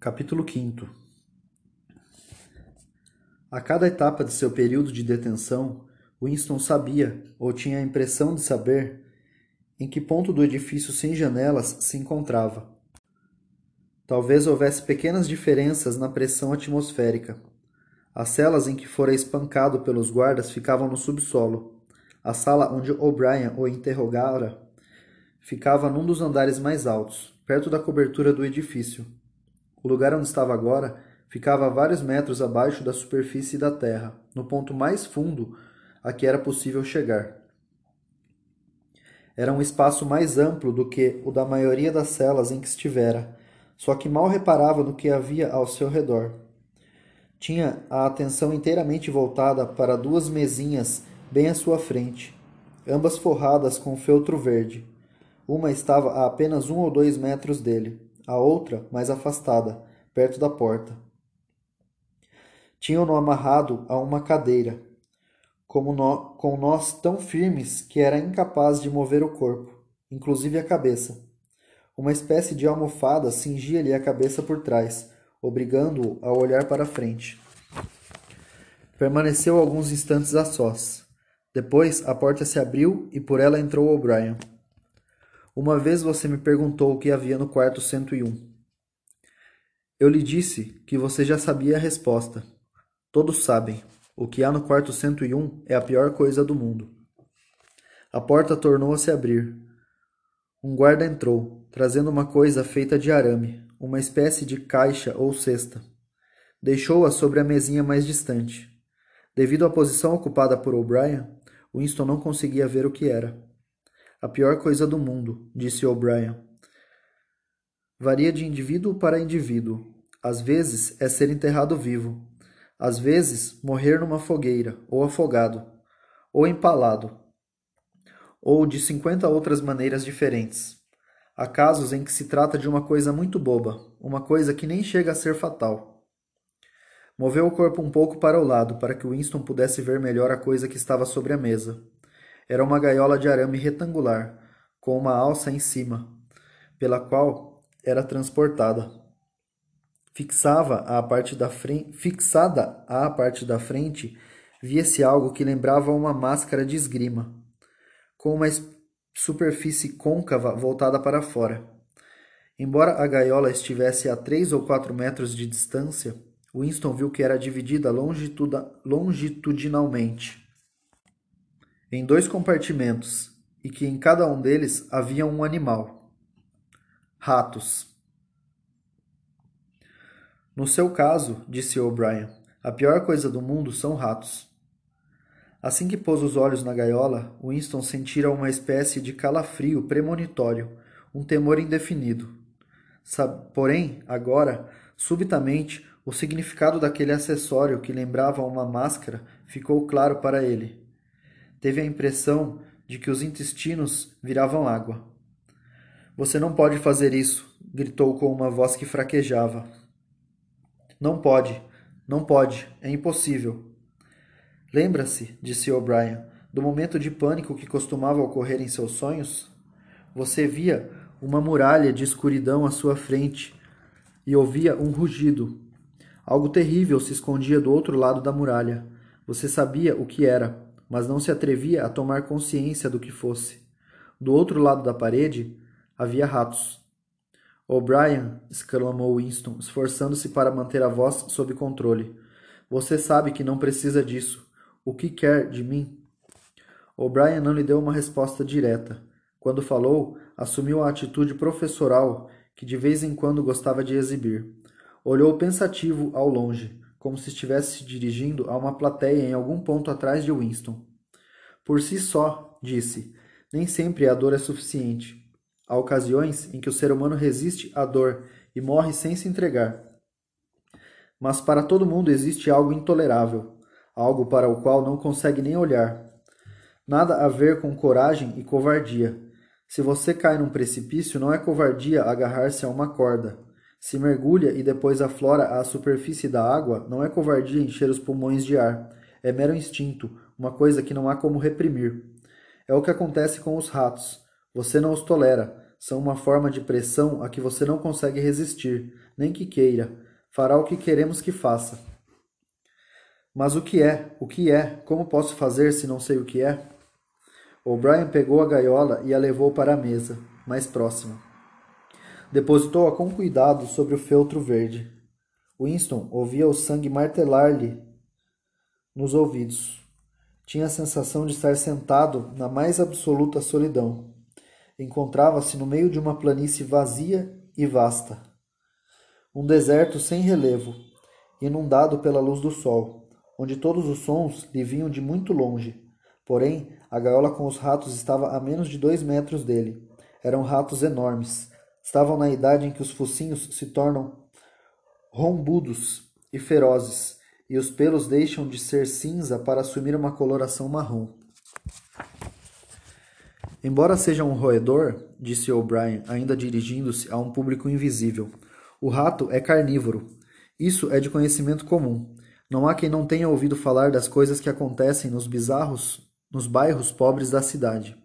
Capítulo 5 A cada etapa de seu período de detenção, Winston sabia, ou tinha a impressão de saber, em que ponto do edifício sem janelas se encontrava. Talvez houvesse pequenas diferenças na pressão atmosférica. As celas em que fora espancado pelos guardas ficavam no subsolo. A sala onde O'Brien o interrogara ficava num dos andares mais altos, perto da cobertura do edifício. O lugar onde estava agora ficava a vários metros abaixo da superfície da terra, no ponto mais fundo a que era possível chegar. Era um espaço mais amplo do que o da maioria das celas em que estivera, só que mal reparava no que havia ao seu redor. Tinha a atenção inteiramente voltada para duas mesinhas bem à sua frente, ambas forradas com feltro verde. Uma estava a apenas um ou dois metros dele a outra mais afastada, perto da porta. Tinham-no amarrado a uma cadeira, como nó, com nós tão firmes que era incapaz de mover o corpo, inclusive a cabeça. Uma espécie de almofada cingia-lhe a cabeça por trás, obrigando-o a olhar para a frente. Permaneceu alguns instantes a sós. Depois a porta se abriu e por ela entrou O'Brien. Uma vez você me perguntou o que havia no quarto 101. Eu lhe disse que você já sabia a resposta. Todos sabem. O que há no quarto 101 é a pior coisa do mundo. A porta tornou a se abrir. Um guarda entrou, trazendo uma coisa feita de arame, uma espécie de caixa ou cesta. Deixou-a sobre a mesinha mais distante. Devido à posição ocupada por O'Brien, Winston não conseguia ver o que era. A pior coisa do mundo, disse O'Brien. Varia de indivíduo para indivíduo. Às vezes é ser enterrado vivo. Às vezes morrer numa fogueira, ou afogado, ou empalado, ou de cinquenta outras maneiras diferentes. Há casos em que se trata de uma coisa muito boba, uma coisa que nem chega a ser fatal. Moveu o corpo um pouco para o lado para que Winston pudesse ver melhor a coisa que estava sobre a mesa. Era uma gaiola de arame retangular, com uma alça em cima, pela qual era transportada. Fixava à parte da frente, fixada à parte da frente, via-se algo que lembrava uma máscara de esgrima, com uma superfície côncava voltada para fora. Embora a gaiola estivesse a três ou quatro metros de distância, Winston viu que era dividida longitudinalmente em dois compartimentos e que em cada um deles havia um animal. Ratos. No seu caso, disse O'Brien, a pior coisa do mundo são ratos. Assim que pôs os olhos na gaiola, Winston sentira uma espécie de calafrio premonitório, um temor indefinido. Porém, agora, subitamente, o significado daquele acessório que lembrava uma máscara ficou claro para ele teve a impressão de que os intestinos viravam água. Você não pode fazer isso, gritou com uma voz que fraquejava. Não pode, não pode, é impossível. Lembra-se, disse O'Brien, do momento de pânico que costumava ocorrer em seus sonhos? Você via uma muralha de escuridão à sua frente e ouvia um rugido. Algo terrível se escondia do outro lado da muralha. Você sabia o que era mas não se atrevia a tomar consciência do que fosse. Do outro lado da parede havia ratos. O'Brien, exclamou Winston, esforçando-se para manter a voz sob controle. Você sabe que não precisa disso. O que quer de mim? O'Brien não lhe deu uma resposta direta. Quando falou, assumiu a atitude professoral que de vez em quando gostava de exibir. Olhou pensativo ao longe, como se estivesse se dirigindo a uma plateia em algum ponto atrás de Winston. Por si só, disse, nem sempre a dor é suficiente. Há ocasiões em que o ser humano resiste à dor e morre sem se entregar. Mas para todo mundo existe algo intolerável, algo para o qual não consegue nem olhar. Nada a ver com coragem e covardia. Se você cai num precipício, não é covardia agarrar-se a uma corda. Se mergulha e depois aflora à superfície da água, não é covardia encher os pulmões de ar. É mero instinto, uma coisa que não há como reprimir. É o que acontece com os ratos. Você não os tolera, são uma forma de pressão a que você não consegue resistir, nem que queira. Fará o que queremos que faça. Mas o que é? O que é? Como posso fazer se não sei o que é? O'Brien pegou a gaiola e a levou para a mesa, mais próxima. Depositou-a com cuidado sobre o feltro verde. Winston ouvia o sangue martelar-lhe nos ouvidos. Tinha a sensação de estar sentado na mais absoluta solidão. Encontrava-se no meio de uma planície vazia e vasta. Um deserto sem relevo, inundado pela luz do sol, onde todos os sons lhe vinham de muito longe. Porém, a gaiola com os ratos estava a menos de dois metros dele. Eram ratos enormes. Estavam na idade em que os focinhos se tornam rombudos e ferozes, e os pelos deixam de ser cinza para assumir uma coloração marrom. Embora seja um roedor, disse O'Brien, ainda dirigindo-se a um público invisível, o rato é carnívoro. Isso é de conhecimento comum. Não há quem não tenha ouvido falar das coisas que acontecem nos bizarros, nos bairros pobres da cidade.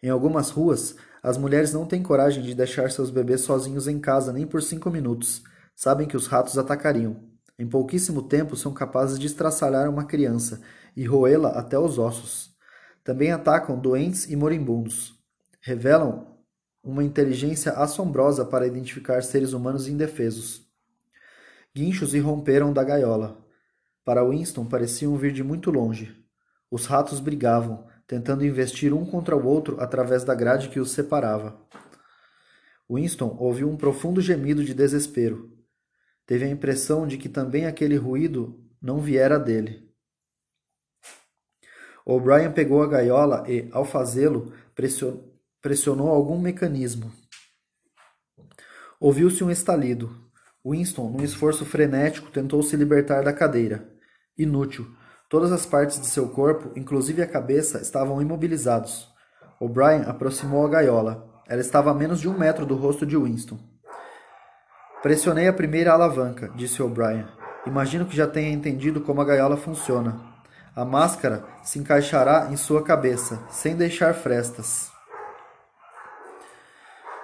Em algumas ruas, as mulheres não têm coragem de deixar seus bebês sozinhos em casa nem por cinco minutos Sabem que os ratos atacariam. Em pouquíssimo tempo são capazes de estraçalhar uma criança e roê-la até os ossos. Também atacam doentes e moribundos. Revelam uma inteligência assombrosa para identificar seres humanos indefesos. Guinchos irromperam da gaiola. Para Winston pareciam vir de muito longe. Os ratos brigavam, tentando investir um contra o outro através da grade que os separava. Winston ouviu um profundo gemido de desespero. Teve a impressão de que também aquele ruído não viera dele. O'Brien pegou a gaiola e, ao fazê-lo, pressionou algum mecanismo. Ouviu-se um estalido. Winston, num esforço frenético, tentou se libertar da cadeira. Inútil. Todas as partes de seu corpo, inclusive a cabeça, estavam imobilizados. O'Brien aproximou a gaiola. Ela estava a menos de um metro do rosto de Winston. Pressionei a primeira alavanca, disse O'Brien. Imagino que já tenha entendido como a gaiola funciona. A máscara se encaixará em sua cabeça, sem deixar frestas.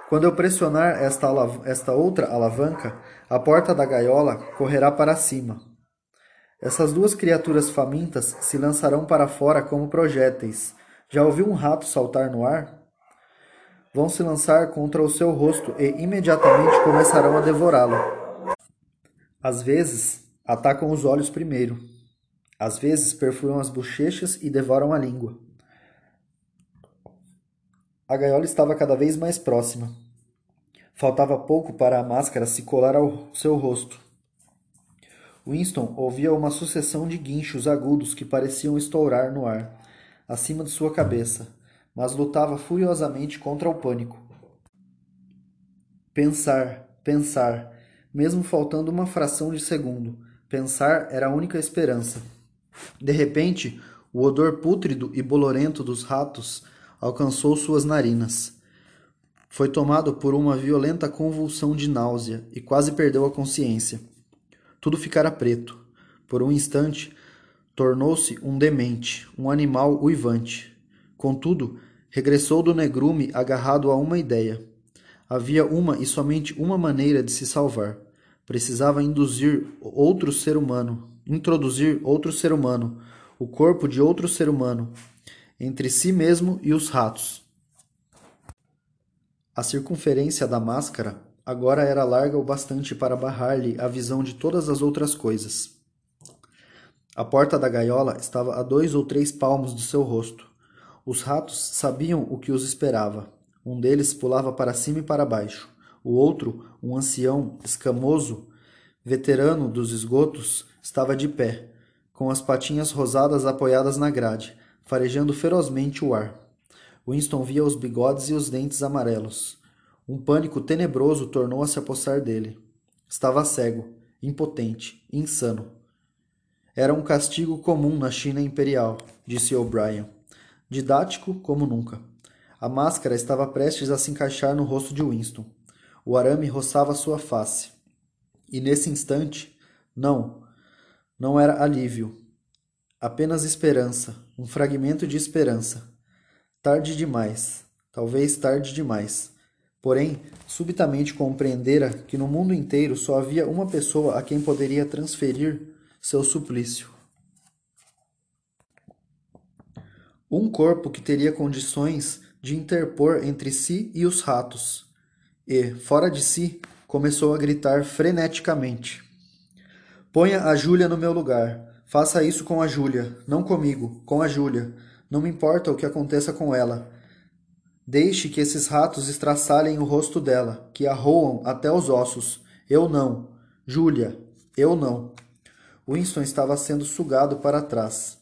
Quando eu pressionar esta, esta outra alavanca, a porta da gaiola correrá para cima. Essas duas criaturas famintas se lançarão para fora como projéteis. Já ouviu um rato saltar no ar? vão se lançar contra o seu rosto e imediatamente começarão a devorá-lo. Às vezes, atacam os olhos primeiro. Às vezes, perfuram as bochechas e devoram a língua. A gaiola estava cada vez mais próxima. Faltava pouco para a máscara se colar ao seu rosto. Winston ouvia uma sucessão de guinchos agudos que pareciam estourar no ar, acima de sua cabeça mas lutava furiosamente contra o pânico. Pensar, pensar, mesmo faltando uma fração de segundo, pensar era a única esperança. De repente, o odor pútrido e bolorento dos ratos alcançou suas narinas. Foi tomado por uma violenta convulsão de náusea e quase perdeu a consciência. Tudo ficara preto. Por um instante, tornou-se um demente, um animal uivante. Contudo, regressou do negrume agarrado a uma ideia. Havia uma e somente uma maneira de se salvar. Precisava induzir outro ser humano, introduzir outro ser humano, o corpo de outro ser humano, entre si mesmo e os ratos. A circunferência da máscara agora era larga o bastante para barrar-lhe a visão de todas as outras coisas. A porta da gaiola estava a dois ou três palmos do seu rosto. Os ratos sabiam o que os esperava. Um deles pulava para cima e para baixo. O outro, um ancião escamoso, veterano dos esgotos, estava de pé, com as patinhas rosadas apoiadas na grade, farejando ferozmente o ar. Winston via os bigodes e os dentes amarelos. Um pânico tenebroso tornou a se apossar dele. Estava cego, impotente, insano. Era um castigo comum na China imperial, disse O'Brien didático como nunca. A máscara estava prestes a se encaixar no rosto de Winston. O arame roçava sua face. E nesse instante, não, não era alívio. Apenas esperança, um fragmento de esperança. Tarde demais, talvez tarde demais. Porém, subitamente compreendera que no mundo inteiro só havia uma pessoa a quem poderia transferir seu suplício. Um corpo que teria condições de interpor entre si e os ratos. E, fora de si, começou a gritar freneticamente: Ponha a Júlia no meu lugar. Faça isso com a Júlia, não comigo, com a Júlia. Não me importa o que aconteça com ela. Deixe que esses ratos estraçalhem o rosto dela, que a roam até os ossos. Eu não. Júlia, eu não. Winston estava sendo sugado para trás,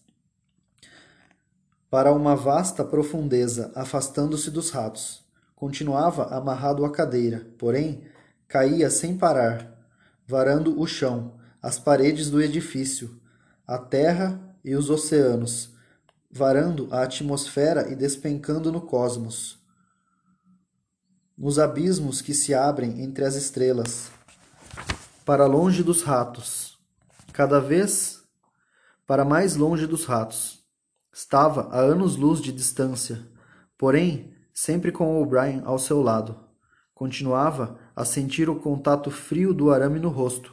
para uma vasta profundeza, afastando-se dos ratos. Continuava amarrado à cadeira, porém caía sem parar, varando o chão, as paredes do edifício, a terra e os oceanos, varando a atmosfera e despencando no cosmos. Nos abismos que se abrem entre as estrelas, para longe dos ratos, cada vez para mais longe dos ratos. Estava a anos-luz de distância, porém sempre com O'Brien ao seu lado. Continuava a sentir o contato frio do arame no rosto.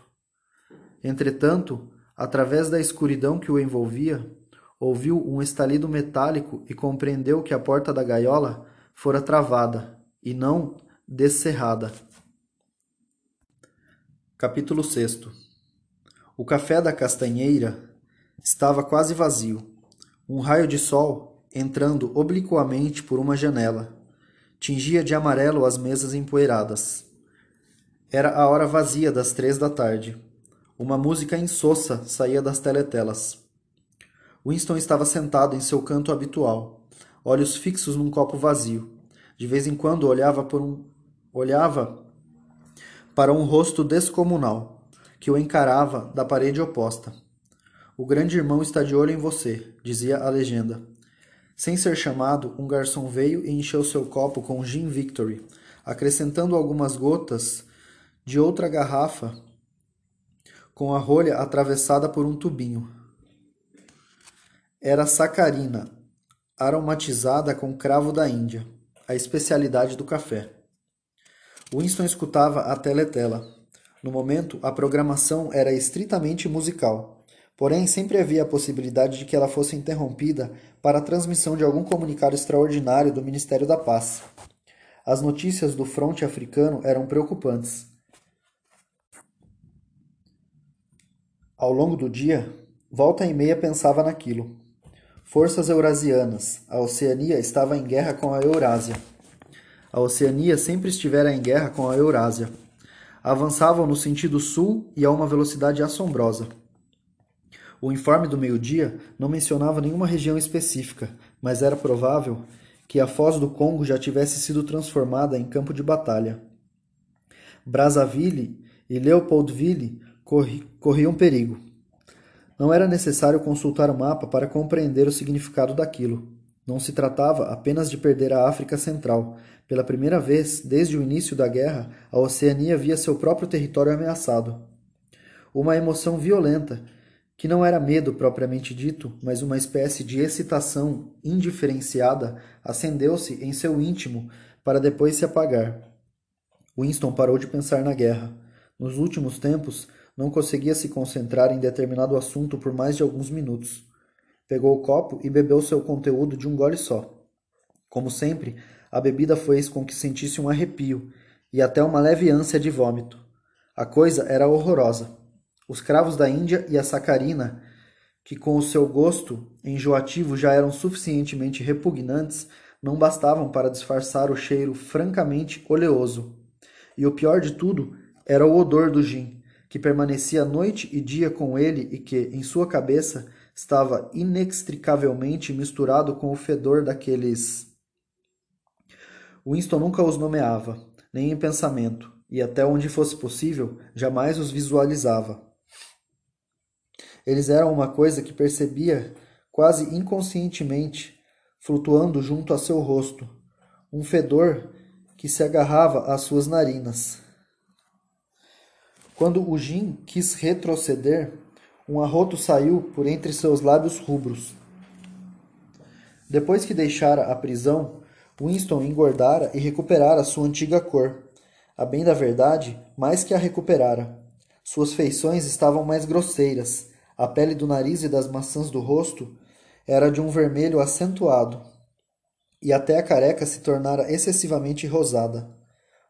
Entretanto, através da escuridão que o envolvia, ouviu um estalido metálico e compreendeu que a porta da gaiola fora travada e não descerrada. Capítulo 6 O café da castanheira estava quase vazio. Um raio de sol, entrando obliquamente por uma janela, tingia de amarelo as mesas empoeiradas. Era a hora vazia das três da tarde. Uma música insossa saía das teletelas. Winston estava sentado em seu canto habitual, olhos fixos num copo vazio. De vez em quando olhava por um olhava para um rosto descomunal que o encarava da parede oposta. O grande irmão está de olho em você, dizia a legenda. Sem ser chamado, um garçom veio e encheu seu copo com gin Victory, acrescentando algumas gotas de outra garrafa com a rolha atravessada por um tubinho. Era sacarina, aromatizada com cravo da Índia, a especialidade do café. Winston escutava a teletela. No momento, a programação era estritamente musical, porém sempre havia a possibilidade de que ela fosse interrompida para a transmissão de algum comunicado extraordinário do Ministério da Paz. As notícias do fronte africano eram preocupantes. Ao longo do dia, volta e meia pensava naquilo. Forças eurasianas. A Oceania estava em guerra com a Eurásia. A Oceania sempre estivera em guerra com a Eurásia. Avançavam no sentido sul e a uma velocidade assombrosa. O informe do meio-dia não mencionava nenhuma região específica, mas era provável que a foz do Congo já tivesse sido transformada em campo de batalha. Brazzaville e Leopoldville corriam perigo. Não era necessário consultar o mapa para compreender o significado daquilo. Não se tratava apenas de perder a África Central. Pela primeira vez, desde o início da guerra, a Oceania via seu próprio território ameaçado. Uma emoção violenta, que não era medo propriamente dito, mas uma espécie de excitação indiferenciada, acendeu-se em seu íntimo para depois se apagar. Winston parou de pensar na guerra. Nos últimos tempos, não conseguia se concentrar em determinado assunto por mais de alguns minutos. Pegou o copo e bebeu seu conteúdo de um gole só. Como sempre, a bebida fez com que sentisse um arrepio e até uma leve ânsia de vômito. A coisa era horrorosa. Os cravos da Índia e a sacarina, que com o seu gosto enjoativo já eram suficientemente repugnantes, não bastavam para disfarçar o cheiro francamente oleoso. E o pior de tudo era o odor do gin, que permanecia noite e dia com ele e que, em sua cabeça, estava inextricavelmente misturado com o fedor daqueles. Winston nunca os nomeava, nem em pensamento, e até onde fosse possível, jamais os visualizava. Eles eram uma coisa que percebia quase inconscientemente, flutuando junto a seu rosto, um fedor que se agarrava às suas narinas. Quando o Jim quis retroceder, um arroto saiu por entre seus lábios rubros. Depois que deixara a prisão, Winston engordara e recuperara sua antiga cor. A bem da verdade, mais que a recuperara. Suas feições estavam mais grosseiras. A pele do nariz e das maçãs do rosto era de um vermelho acentuado. E até a careca se tornara excessivamente rosada.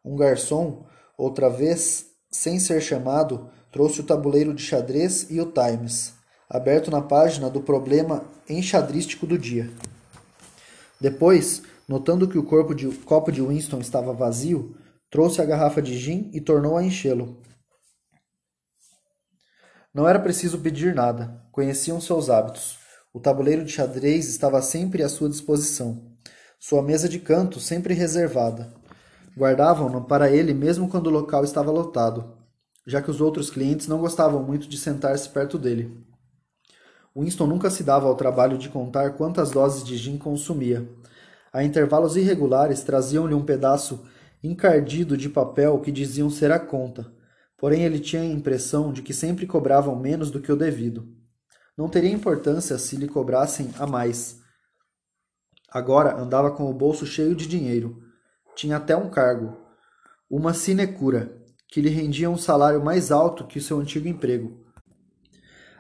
Um garçom, outra vez, sem ser chamado, trouxe o tabuleiro de xadrez e o Times, aberto na página do problema enxadrístico do dia. Depois, notando que o corpo de, copo de Winston estava vazio, trouxe a garrafa de gin e tornou a enchê-lo. Não era preciso pedir nada, conheciam seus hábitos. O tabuleiro de xadrez estava sempre à sua disposição. Sua mesa de canto sempre reservada. Guardavam-no para ele mesmo quando o local estava lotado, já que os outros clientes não gostavam muito de sentar-se perto dele. Winston nunca se dava ao trabalho de contar quantas doses de gin consumia. A intervalos irregulares traziam-lhe um pedaço encardido de papel que diziam ser a conta, porém ele tinha a impressão de que sempre cobravam menos do que o devido. Não teria importância se lhe cobrassem a mais. Agora andava com o bolso cheio de dinheiro. Tinha até um cargo, uma sinecura, que lhe rendia um salário mais alto que o seu antigo emprego.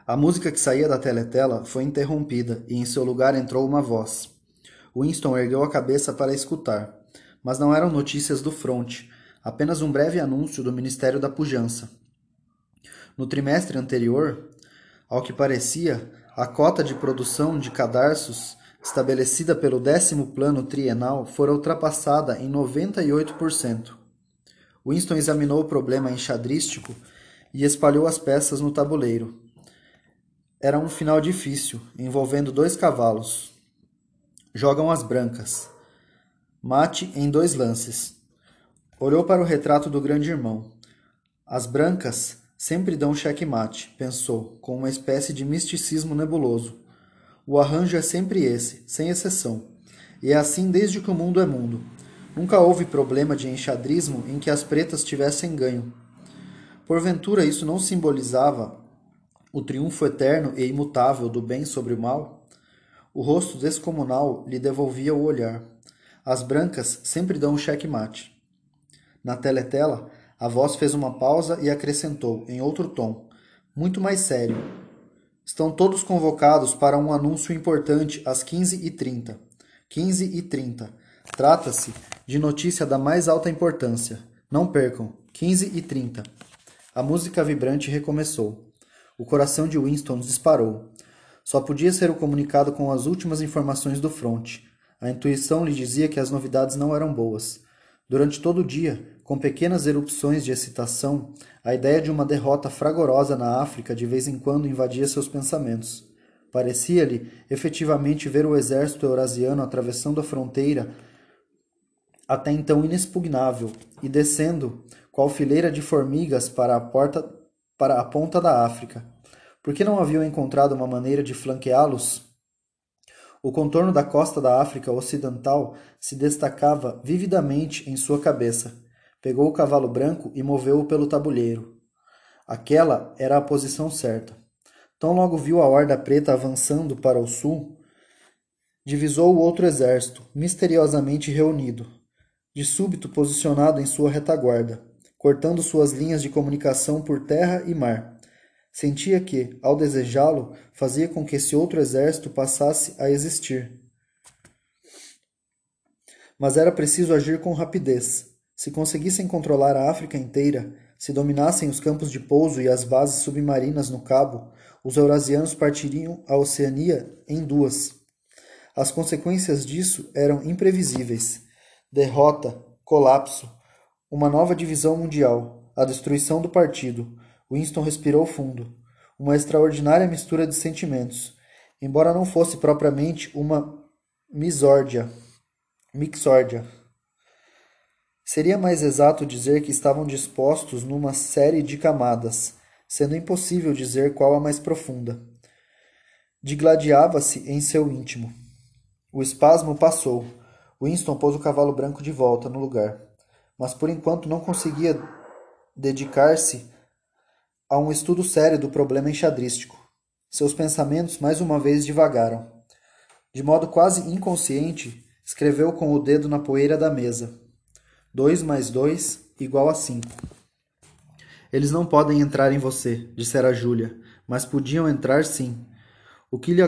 A música que saía da teletela foi interrompida e em seu lugar entrou uma voz. Winston ergueu a cabeça para escutar, mas não eram notícias do fronte, apenas um breve anúncio do Ministério da Pujança. No trimestre anterior, ao que parecia, a cota de produção de cadarços estabelecida pelo décimo plano trienal fora ultrapassada em 98%. Winston examinou o problema enxadrístico e espalhou as peças no tabuleiro. Era um final difícil, envolvendo dois cavalos. Jogam as brancas. Mate em dois lances. Olhou para o retrato do grande irmão. As brancas sempre dão checkmate, pensou, com uma espécie de misticismo nebuloso. O arranjo é sempre esse, sem exceção. E é assim desde que o mundo é mundo. Nunca houve problema de enxadrismo em que as pretas tivessem ganho. Porventura isso não simbolizava o triunfo eterno e imutável do bem sobre o mal? O rosto descomunal lhe devolvia o olhar. As brancas sempre dão um checkmate. Na teletela, a voz fez uma pausa e acrescentou, em outro tom, muito mais sério. Estão todos convocados para um anúncio importante às 15h30. 15h30. Trata-se de notícia da mais alta importância. Não percam. 15h30. A música vibrante recomeçou. O coração de Winston disparou. Só podia ser o comunicado com as últimas informações do fronte. A intuição lhe dizia que as novidades não eram boas. Durante todo o dia, com pequenas erupções de excitação, a ideia de uma derrota fragorosa na África de vez em quando invadia seus pensamentos. Parecia-lhe efetivamente ver o exército eurasiano atravessando a fronteira até então inexpugnável e descendo, qual fileira de formigas para a porta para a ponta da África. Por que não haviam encontrado uma maneira de flanqueá-los? O contorno da costa da África Ocidental se destacava vividamente em sua cabeça. Pegou o cavalo branco e moveu-o pelo tabuleiro. Aquela era a posição certa. Tão logo viu a horda preta avançando para o sul, divisou o outro exército, misteriosamente reunido, de súbito posicionado em sua retaguarda cortando suas linhas de comunicação por terra e mar. Sentia que, ao desejá-lo, fazia com que esse outro exército passasse a existir. Mas era preciso agir com rapidez. Se conseguissem controlar a África inteira, se dominassem os campos de pouso e as bases submarinas no Cabo, os eurasianos partiriam a Oceania em duas. As consequências disso eram imprevisíveis: derrota, colapso, uma nova divisão mundial, a destruição do partido. Winston respirou fundo. Uma extraordinária mistura de sentimentos, embora não fosse propriamente uma misórdia, mixórdia. Seria mais exato dizer que estavam dispostos numa série de camadas, sendo impossível dizer qual a mais profunda. Digladiava-se em seu íntimo. O espasmo passou. Winston pôs o cavalo branco de volta no lugar mas por enquanto não conseguia dedicar-se a um estudo sério do problema enxadrístico. Seus pensamentos mais uma vez divagaram. De modo quase inconsciente, Escreveu com o dedo na poeira da mesa. Dois mais dois igual a cinco. Eles não podem entrar em você, dissera Júlia, mas podiam entrar sim. O que lhe,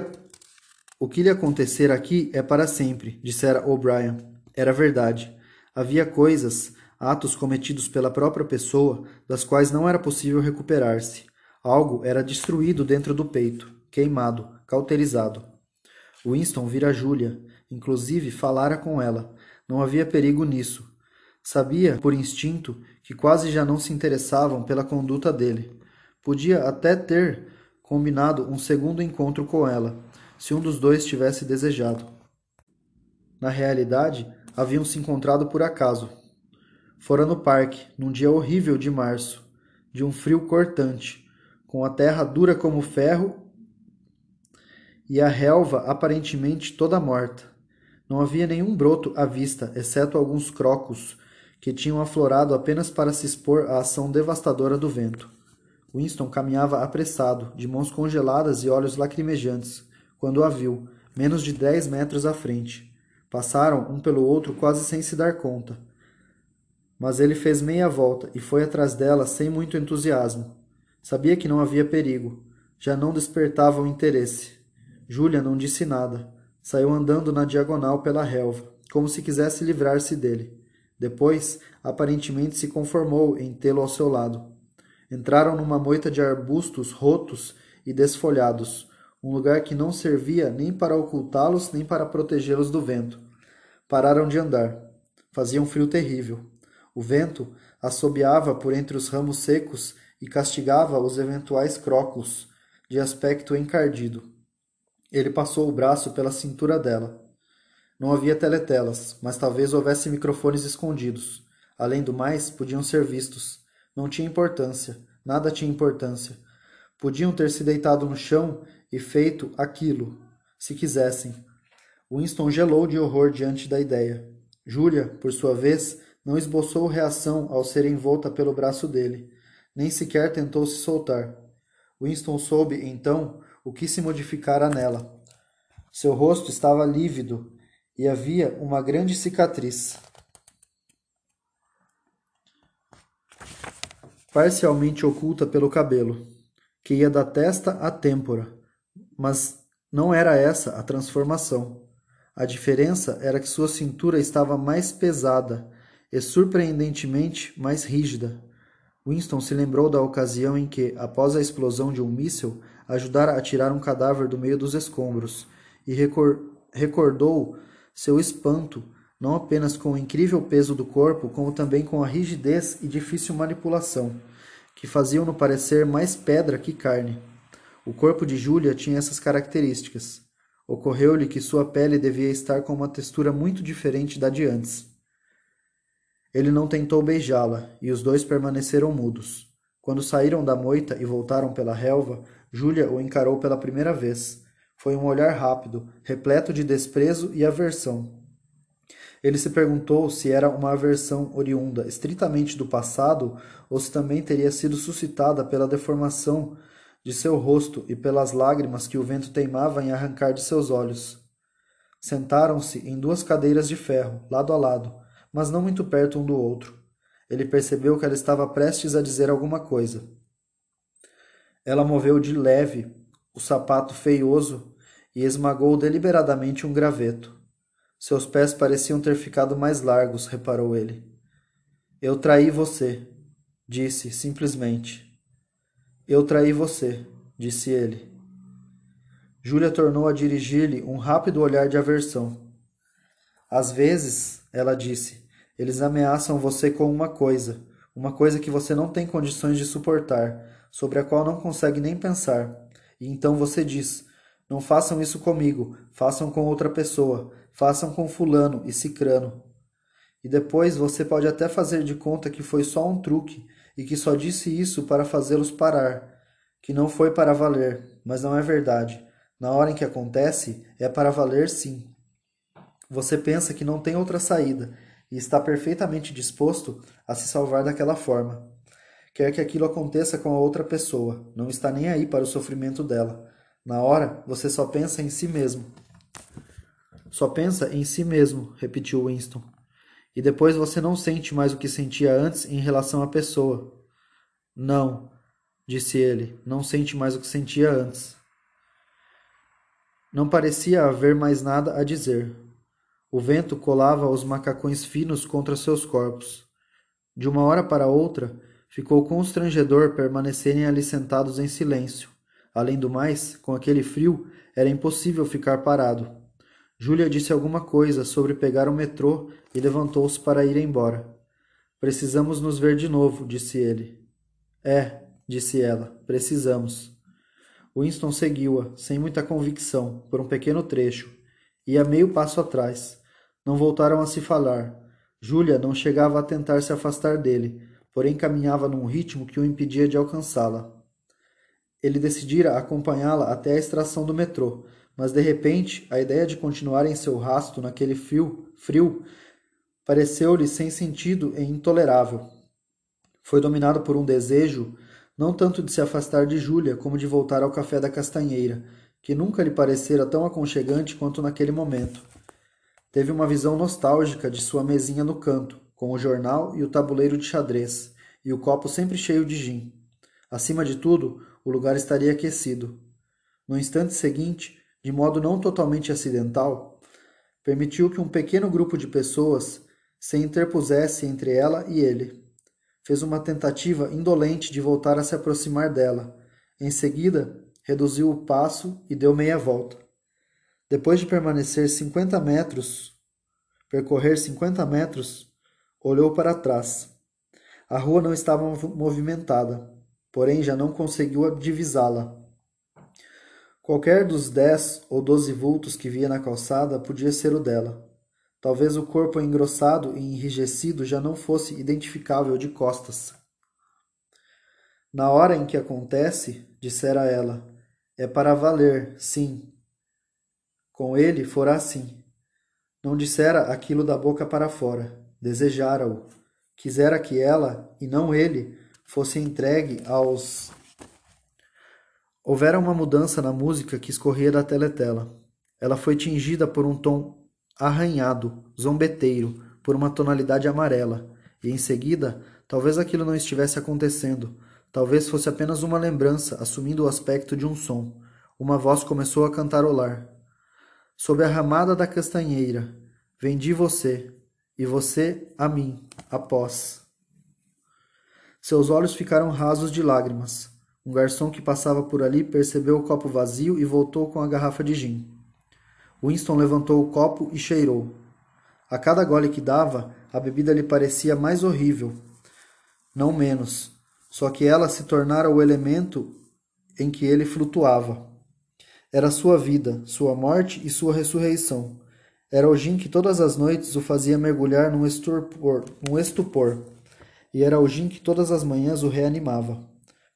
o que lhe acontecer aqui é para sempre, dissera O'Brien. Era verdade. Havia coisas, atos cometidos pela própria pessoa, das quais não era possível recuperar-se. Algo era destruído dentro do peito, queimado, cauterizado. Winston vira Júlia, inclusive falara com ela. Não havia perigo nisso. Sabia, por instinto, que quase já não se interessavam pela conduta dele. Podia até ter combinado um segundo encontro com ela, se um dos dois tivesse desejado. Na realidade, haviam se encontrado por acaso. Fora no parque, num dia horrível de março, de um frio cortante, com a terra dura como ferro e a relva aparentemente toda morta. Não havia nenhum broto à vista, exceto alguns crocos que tinham aflorado apenas para se expor à ação devastadora do vento. Winston caminhava apressado, de mãos congeladas e olhos lacrimejantes, quando a viu, menos de dez metros à frente. Passaram um pelo outro quase sem se dar conta. Mas ele fez meia volta e foi atrás dela sem muito entusiasmo. Sabia que não havia perigo. Já não despertava o interesse. Júlia não disse nada. Saiu andando na diagonal pela relva, como se quisesse livrar-se dele. Depois, aparentemente se conformou em tê-lo ao seu lado. Entraram numa moita de arbustos rotos e desfolhados, um lugar que não servia nem para ocultá-los nem para protegê-los do vento. Pararam de andar. Fazia um frio terrível. O vento assobiava por entre os ramos secos e castigava os eventuais crocos, de aspecto encardido. Ele passou o braço pela cintura dela. Não havia teletelas, mas talvez houvesse microfones escondidos. Além do mais, podiam ser vistos. Não tinha importância. Nada tinha importância. Podiam ter se deitado no chão e feito aquilo, se quisessem. Winston gelou de horror diante da ideia. Júlia, por sua vez, não esboçou reação ao ser envolta pelo braço dele nem sequer tentou se soltar. Winston soube, então, o que se modificara nela. Seu rosto estava lívido e havia uma grande cicatriz. Parcialmente oculta pelo cabelo, que ia da testa à têmpora. Mas não era essa a transformação. A diferença era que sua cintura estava mais pesada e surpreendentemente mais rígida. Winston se lembrou da ocasião em que, após a explosão de um míssil, ajudara a tirar um cadáver do meio dos escombros e recor recordou seu espanto, não apenas com o incrível peso do corpo, como também com a rigidez e difícil manipulação, que faziam-no parecer mais pedra que carne. O corpo de Júlia tinha essas características. Ocorreu-lhe que sua pele devia estar com uma textura muito diferente da de antes. Ele não tentou beijá-la, e os dois permaneceram mudos. Quando saíram da moita e voltaram pela relva, Júlia o encarou pela primeira vez. Foi um olhar rápido, repleto de desprezo e aversão. Ele se perguntou se era uma aversão oriunda estritamente do passado ou se também teria sido suscitada pela deformação de seu rosto e pelas lágrimas que o vento teimava em arrancar de seus olhos. Sentaram-se em duas cadeiras de ferro, lado a lado, mas não muito perto um do outro. Ele percebeu que ela estava prestes a dizer alguma coisa. Ela moveu de leve o sapato feioso e esmagou deliberadamente um graveto. Seus pés pareciam ter ficado mais largos, reparou ele. Eu traí você, disse simplesmente. Eu traí você, disse ele. Júlia tornou a dirigir-lhe um rápido olhar de aversão. Às vezes, ela disse, eles ameaçam você com uma coisa, uma coisa que você não tem condições de suportar, sobre a qual não consegue nem pensar. E então você diz: Não façam isso comigo, façam com outra pessoa, façam com Fulano e Cicrano. E depois você pode até fazer de conta que foi só um truque e que só disse isso para fazê-los parar, que não foi para valer, mas não é verdade. Na hora em que acontece, é para valer sim. Você pensa que não tem outra saída e está perfeitamente disposto a se salvar daquela forma. Quer que aquilo aconteça com a outra pessoa, não está nem aí para o sofrimento dela. Na hora, você só pensa em si mesmo. só pensa em si mesmo, repetiu Winston. E depois você não sente mais o que sentia antes em relação à pessoa. Não, disse ele, não sente mais o que sentia antes. Não parecia haver mais nada a dizer. O vento colava os macacões finos contra seus corpos. De uma hora para outra, ficou constrangedor permanecerem ali sentados em silêncio. Além do mais, com aquele frio, era impossível ficar parado. Júlia disse alguma coisa sobre pegar o metrô e levantou-se para ir embora. Precisamos nos ver de novo, disse ele. É, disse ela, precisamos. Winston seguiu-a, sem muita convicção, por um pequeno trecho. Ia meio passo atrás. Não voltaram a se falar. Júlia não chegava a tentar se afastar dele, porém caminhava num ritmo que o impedia de alcançá-la. Ele decidira acompanhá-la até a extração do metrô, mas de repente a ideia de continuar em seu rasto naquele frio, frio pareceu-lhe sem sentido e intolerável. Foi dominado por um desejo não tanto de se afastar de Júlia, como de voltar ao café da Castanheira, que nunca lhe parecera tão aconchegante quanto naquele momento. Teve uma visão nostálgica de sua mesinha no canto, com o jornal e o tabuleiro de xadrez, e o copo sempre cheio de gin. Acima de tudo, o lugar estaria aquecido. No instante seguinte, de modo não totalmente acidental, permitiu que um pequeno grupo de pessoas se interpusesse entre ela e ele fez uma tentativa indolente de voltar a se aproximar dela. Em seguida, reduziu o passo e deu meia volta. Depois de permanecer cinquenta metros, percorrer cinquenta metros, olhou para trás. A rua não estava movimentada, porém já não conseguiu divisá-la. Qualquer dos dez ou doze vultos que via na calçada podia ser o dela. Talvez o corpo engrossado e enrijecido já não fosse identificável de costas. Na hora em que acontece, dissera ela, é para valer, sim. Com ele fora assim. Não dissera aquilo da boca para fora, desejara-o. Quisera que ela, e não ele, fosse entregue aos. Houvera uma mudança na música que escorria da teletela. Ela foi tingida por um tom arranhado, zombeteiro, por uma tonalidade amarela, e em seguida, talvez aquilo não estivesse acontecendo, talvez fosse apenas uma lembrança assumindo o aspecto de um som. Uma voz começou a cantarolar. Sob a ramada da castanheira, vendi você, e você a mim, após. Seus olhos ficaram rasos de lágrimas. Um garçom que passava por ali percebeu o copo vazio e voltou com a garrafa de gin. Winston levantou o copo e cheirou. A cada gole que dava, a bebida lhe parecia mais horrível, não menos, só que ela se tornara o elemento em que ele flutuava. Era sua vida, sua morte e sua ressurreição. Era o gin que todas as noites o fazia mergulhar num estupor, num estupor. E era o gin que todas as manhãs o reanimava.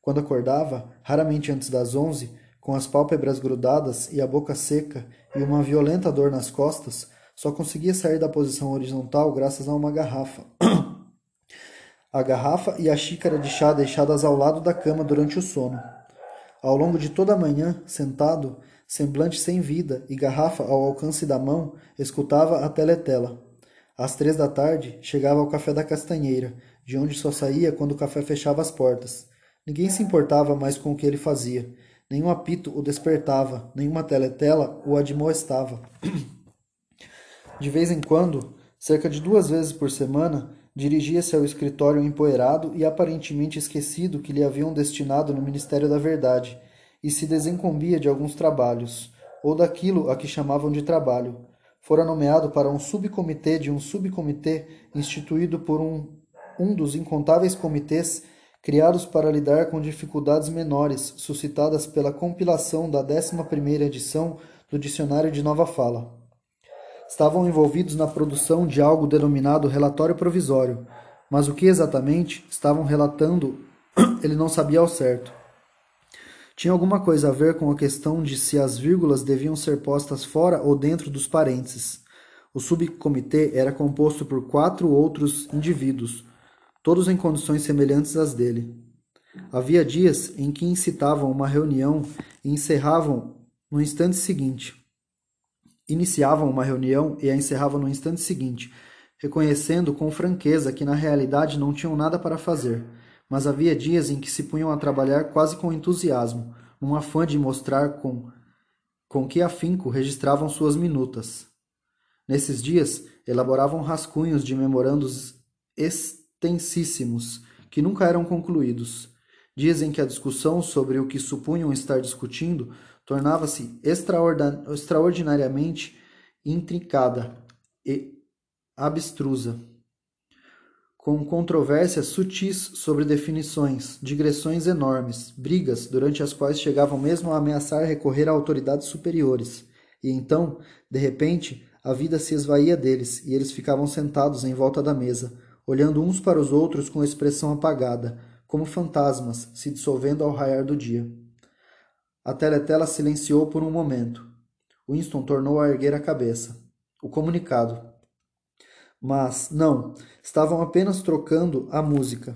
Quando acordava, raramente antes das onze, com as pálpebras grudadas e a boca seca e uma violenta dor nas costas, só conseguia sair da posição horizontal graças a uma garrafa. a garrafa e a xícara de chá deixadas ao lado da cama durante o sono. Ao longo de toda a manhã, sentado, semblante sem vida e garrafa ao alcance da mão, escutava a teletela. Às três da tarde, chegava ao café da Castanheira, de onde só saía quando o café fechava as portas. Ninguém se importava mais com o que ele fazia Nenhum apito o despertava, nenhuma teletela o admoestava. De vez em quando, cerca de duas vezes por semana, dirigia-se ao escritório empoeirado e aparentemente esquecido que lhe haviam destinado no Ministério da Verdade, e se desencombia de alguns trabalhos, ou daquilo a que chamavam de trabalho. Fora nomeado para um subcomitê de um subcomitê instituído por um, um dos incontáveis comitês criados para lidar com dificuldades menores suscitadas pela compilação da 11ª edição do Dicionário de Nova Fala. Estavam envolvidos na produção de algo denominado relatório provisório, mas o que exatamente estavam relatando ele não sabia ao certo. Tinha alguma coisa a ver com a questão de se as vírgulas deviam ser postas fora ou dentro dos parênteses. O subcomitê era composto por quatro outros indivíduos, todos em condições semelhantes às dele. Havia dias em que incitavam uma reunião e encerravam no instante seguinte. iniciavam uma reunião e a encerravam no instante seguinte, reconhecendo com franqueza que na realidade não tinham nada para fazer, mas havia dias em que se punham a trabalhar quase com entusiasmo, num afã de mostrar com, com que afinco registravam suas minutas. Nesses dias, elaboravam rascunhos de memorandos extensíssimos, que nunca eram concluídos. Dias em que a discussão sobre o que supunham estar discutindo tornava-se extraordinariamente intrincada e abstrusa, com controvérsias sutis sobre definições, digressões enormes, brigas durante as quais chegavam mesmo a ameaçar recorrer a autoridades superiores. E então, de repente, a vida se esvaía deles e eles ficavam sentados em volta da mesa, olhando uns para os outros com expressão apagada, como fantasmas se dissolvendo ao raiar do dia. A teletela silenciou por um momento. Winston tornou a erguer a cabeça. O comunicado. Mas, não, estavam apenas trocando a música.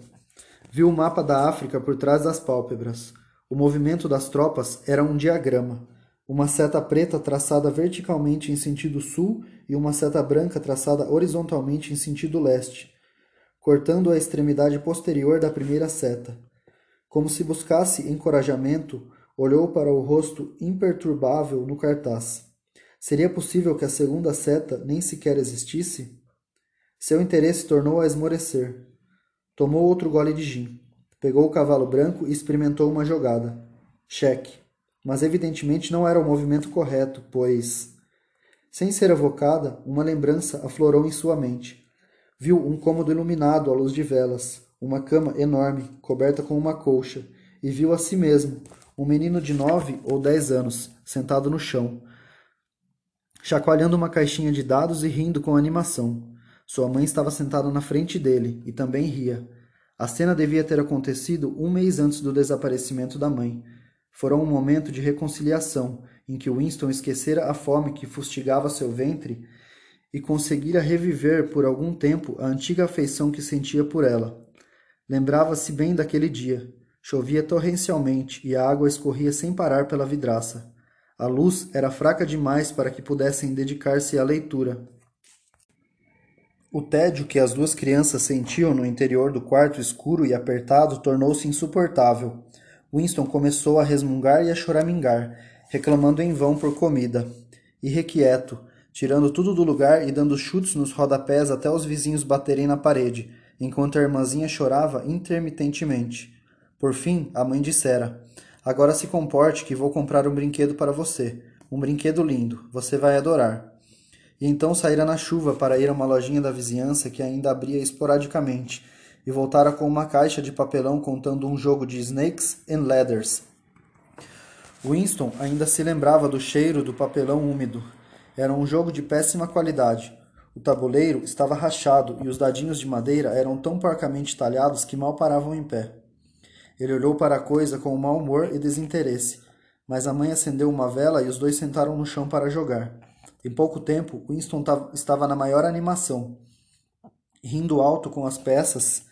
Viu o mapa da África por trás das pálpebras. O movimento das tropas era um diagrama. Uma seta preta traçada verticalmente em sentido sul e uma seta branca traçada horizontalmente em sentido leste, cortando a extremidade posterior da primeira seta. Como se buscasse encorajamento, olhou para o rosto imperturbável no cartaz. Seria possível que a segunda seta nem sequer existisse? Seu interesse tornou a esmorecer. Tomou outro gole de gin. Pegou o cavalo branco e experimentou uma jogada. Cheque. Mas evidentemente não era o movimento correto, pois. Sem ser evocada, uma lembrança aflorou em sua mente. Viu um cômodo iluminado à luz de velas, uma cama enorme, coberta com uma colcha, e viu a si mesmo, um menino de nove ou dez anos, sentado no chão, chacoalhando uma caixinha de dados e rindo com animação. Sua mãe estava sentada na frente dele e também ria. A cena devia ter acontecido um mês antes do desaparecimento da mãe. Fora um momento de reconciliação, em que Winston esquecera a fome que fustigava seu ventre e conseguira reviver por algum tempo a antiga afeição que sentia por ela. Lembrava-se bem daquele dia. Chovia torrencialmente e a água escorria sem parar pela vidraça. A luz era fraca demais para que pudessem dedicar-se à leitura. O tédio que as duas crianças sentiam no interior do quarto escuro e apertado tornou-se insuportável. Winston começou a resmungar e a choramingar, reclamando em vão por comida. Irrequieto, tirando tudo do lugar e dando chutes nos rodapés até os vizinhos baterem na parede, enquanto a irmãzinha chorava intermitentemente. Por fim, a mãe dissera: Agora se comporte que vou comprar um brinquedo para você. Um brinquedo lindo. Você vai adorar e então saíra na chuva para ir a uma lojinha da vizinhança que ainda abria esporadicamente, e voltara com uma caixa de papelão contando um jogo de Snakes and Ladders. Winston ainda se lembrava do cheiro do papelão úmido. Era um jogo de péssima qualidade. O tabuleiro estava rachado e os dadinhos de madeira eram tão porcamente talhados que mal paravam em pé. Ele olhou para a coisa com mau humor e desinteresse, mas a mãe acendeu uma vela e os dois sentaram no chão para jogar. Em pouco tempo, Winston estava na maior animação, rindo alto com as peças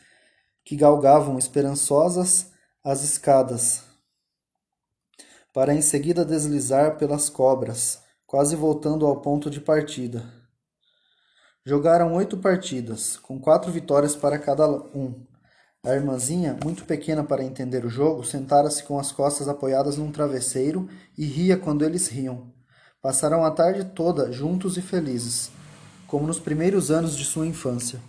que galgavam esperançosas as escadas, para em seguida deslizar pelas cobras, quase voltando ao ponto de partida. Jogaram oito partidas, com quatro vitórias para cada um. A irmãzinha, muito pequena para entender o jogo, sentara-se com as costas apoiadas num travesseiro e ria quando eles riam. Passaram a tarde toda juntos e felizes, como nos primeiros anos de sua infância.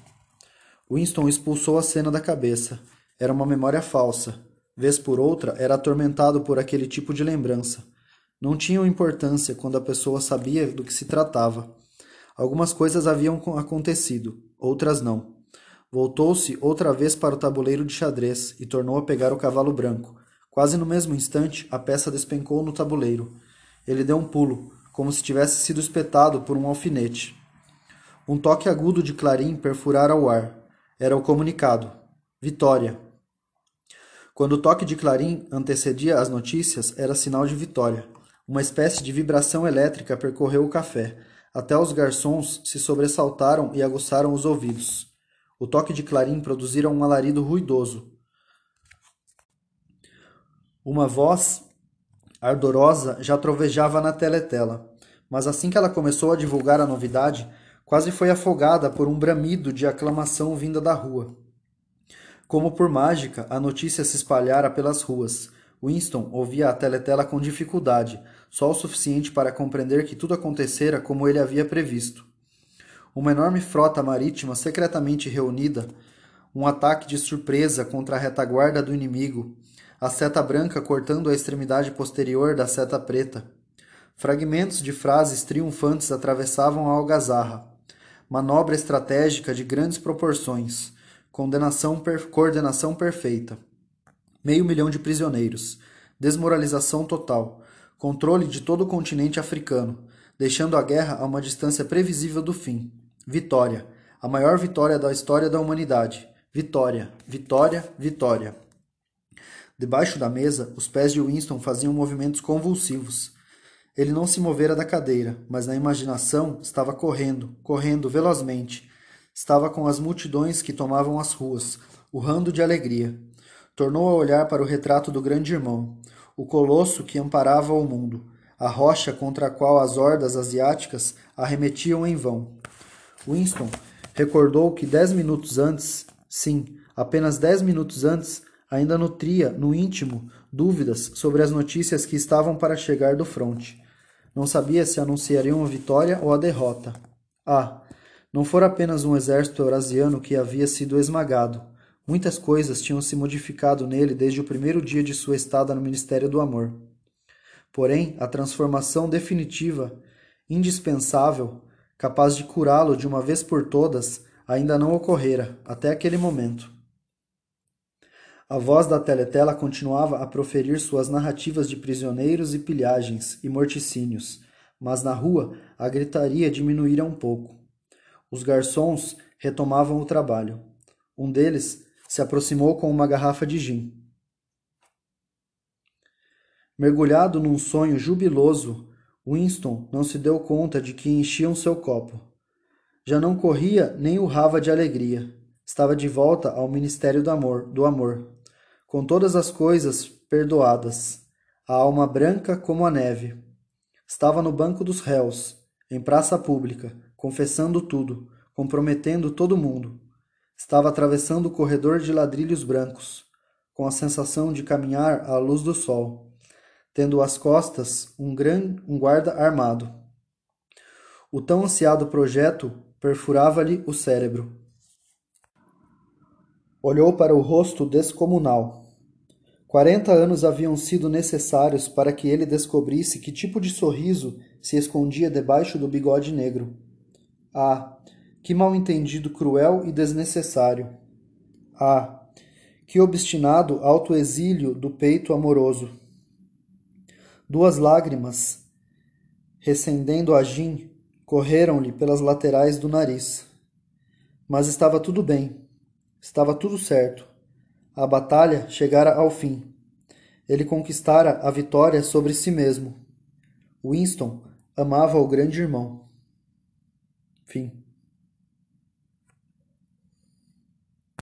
Winston expulsou a cena da cabeça. Era uma memória falsa. Vez por outra, era atormentado por aquele tipo de lembrança. Não tinham importância quando a pessoa sabia do que se tratava. Algumas coisas haviam acontecido, outras não. Voltou-se outra vez para o tabuleiro de xadrez e tornou a pegar o cavalo branco. Quase no mesmo instante, a peça despencou no tabuleiro. Ele deu um pulo, como se tivesse sido espetado por um alfinete. Um toque agudo de clarim perfurara o ar. Era o comunicado. Vitória. Quando o toque de clarim antecedia as notícias, era sinal de vitória. Uma espécie de vibração elétrica percorreu o café. Até os garçons se sobressaltaram e aguçaram os ouvidos. O toque de clarim produzira um alarido ruidoso. Uma voz ardorosa já trovejava na teletela. mas assim que ela começou a divulgar a novidade, quase foi afogada por um bramido de aclamação vinda da rua. Como por mágica, a notícia se espalhara pelas ruas. Winston ouvia a teletela com dificuldade, só o suficiente para compreender que tudo acontecera como ele havia previsto. Uma enorme frota marítima secretamente reunida, um ataque de surpresa contra a retaguarda do inimigo, a seta branca cortando a extremidade posterior da seta preta. Fragmentos de frases triunfantes atravessavam a algazarra. Manobra estratégica de grandes proporções. Per... Coordenação perfeita. Meio milhão de prisioneiros. Desmoralização total. Controle de todo o continente africano, deixando a guerra a uma distância previsível do fim. Vitória. A maior vitória da história da humanidade. Vitória, vitória, vitória. Debaixo da mesa, os pés de Winston faziam movimentos convulsivos. Ele não se movera da cadeira, mas na imaginação estava correndo, correndo velozmente. Estava com as multidões que tomavam as ruas, urrando de alegria. Tornou a olhar para o retrato do grande irmão, o colosso que amparava o mundo, a rocha contra a qual as hordas asiáticas arremetiam em vão. Winston recordou que dez minutos antes, sim, apenas dez minutos antes, ainda nutria, no íntimo, dúvidas sobre as notícias que estavam para chegar do fronte. Não sabia se anunciariam a vitória ou a derrota. Ah, não fora apenas um exército eurasiano que havia sido esmagado. Muitas coisas tinham se modificado nele desde o primeiro dia de sua estada no Ministério do Amor. Porém, a transformação definitiva, indispensável, capaz de curá-lo de uma vez por todas, ainda não ocorrera até aquele momento. A voz da teletela continuava a proferir suas narrativas de prisioneiros e pilhagens e morticínios, mas na rua a gritaria diminuíra um pouco. Os garçons retomavam o trabalho. Um deles se aproximou com uma garrafa de gin. Mergulhado num sonho jubiloso, Winston não se deu conta de que enchiam seu copo. Já não corria nem urrava de alegria. Estava de volta ao ministério do amor, do amor com todas as coisas perdoadas, a alma branca como a neve. Estava no banco dos réus, em praça pública, confessando tudo, comprometendo todo mundo. Estava atravessando o corredor de ladrilhos brancos, com a sensação de caminhar à luz do sol, tendo às costas um, gran, um guarda armado. O tão ansiado projeto perfurava-lhe o cérebro. Olhou para o rosto descomunal Quarenta anos haviam sido necessários para que ele descobrisse que tipo de sorriso se escondia debaixo do bigode negro. Ah, que mal-entendido cruel e desnecessário! Ah, que obstinado autoexílio do peito amoroso! Duas lágrimas, recendendo a gin, correram-lhe pelas laterais do nariz. Mas estava tudo bem, estava tudo certo. A batalha chegara ao fim. Ele conquistara a vitória sobre si mesmo. Winston amava o grande irmão. Fim.